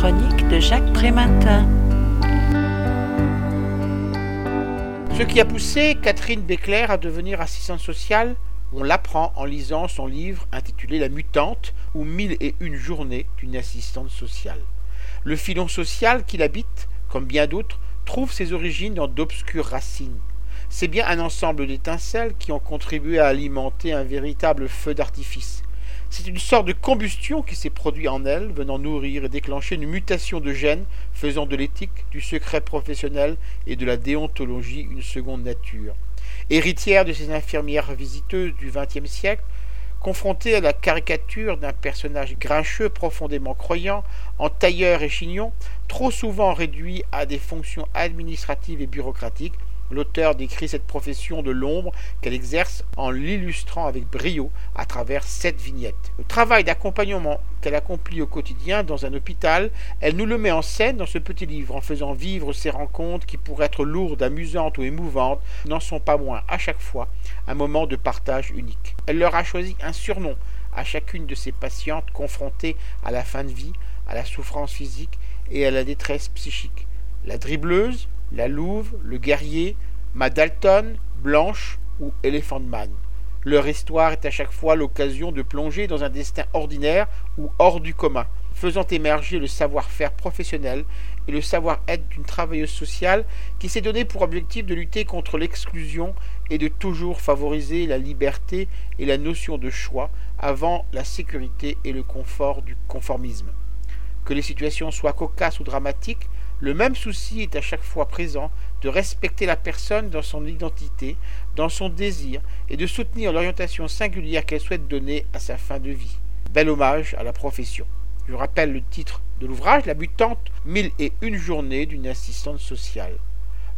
chronique de Jacques Prématin. Ce qui a poussé Catherine Béclair à devenir assistante sociale, on l'apprend en lisant son livre intitulé La mutante ou Mille et une journées d'une assistante sociale. Le filon social qu'il habite, comme bien d'autres, trouve ses origines dans d'obscures racines. C'est bien un ensemble d'étincelles qui ont contribué à alimenter un véritable feu d'artifice. C'est une sorte de combustion qui s'est produite en elle, venant nourrir et déclencher une mutation de gènes, faisant de l'éthique, du secret professionnel et de la déontologie une seconde nature. Héritière de ces infirmières visiteuses du XXe siècle, confrontée à la caricature d'un personnage grincheux profondément croyant, en tailleur et chignon, trop souvent réduit à des fonctions administratives et bureaucratiques, L'auteur décrit cette profession de l'ombre qu'elle exerce en l'illustrant avec brio à travers sept vignettes. Le travail d'accompagnement qu'elle accomplit au quotidien dans un hôpital, elle nous le met en scène dans ce petit livre en faisant vivre ces rencontres qui, pour être lourdes, amusantes ou émouvantes, n'en sont pas moins à chaque fois un moment de partage unique. Elle leur a choisi un surnom à chacune de ses patientes confrontées à la fin de vie, à la souffrance physique et à la détresse psychique. La dribleuse, la louve, le guerrier, Madalton, Blanche ou Elephant Man. Leur histoire est à chaque fois l'occasion de plonger dans un destin ordinaire ou hors du commun, faisant émerger le savoir-faire professionnel et le savoir-être d'une travailleuse sociale qui s'est donné pour objectif de lutter contre l'exclusion et de toujours favoriser la liberté et la notion de choix avant la sécurité et le confort du conformisme. Que les situations soient cocasses ou dramatiques, le même souci est à chaque fois présent de respecter la personne dans son identité, dans son désir, et de soutenir l'orientation singulière qu'elle souhaite donner à sa fin de vie. Bel hommage à la profession. Je rappelle le titre de l'ouvrage, La mutante, mille et une journées d'une assistante sociale.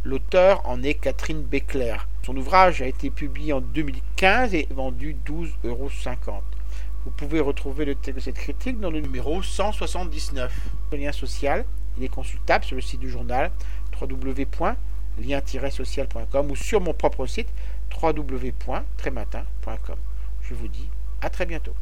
L'auteur en est Catherine Béclair. Son ouvrage a été publié en 2015 et vendu 12,50 euros. Vous pouvez retrouver le texte de cette critique dans le numéro 179. Le lien social il est consultable sur le site du journal www.lien-social.com ou sur mon propre site www.trématin.com. Je vous dis à très bientôt.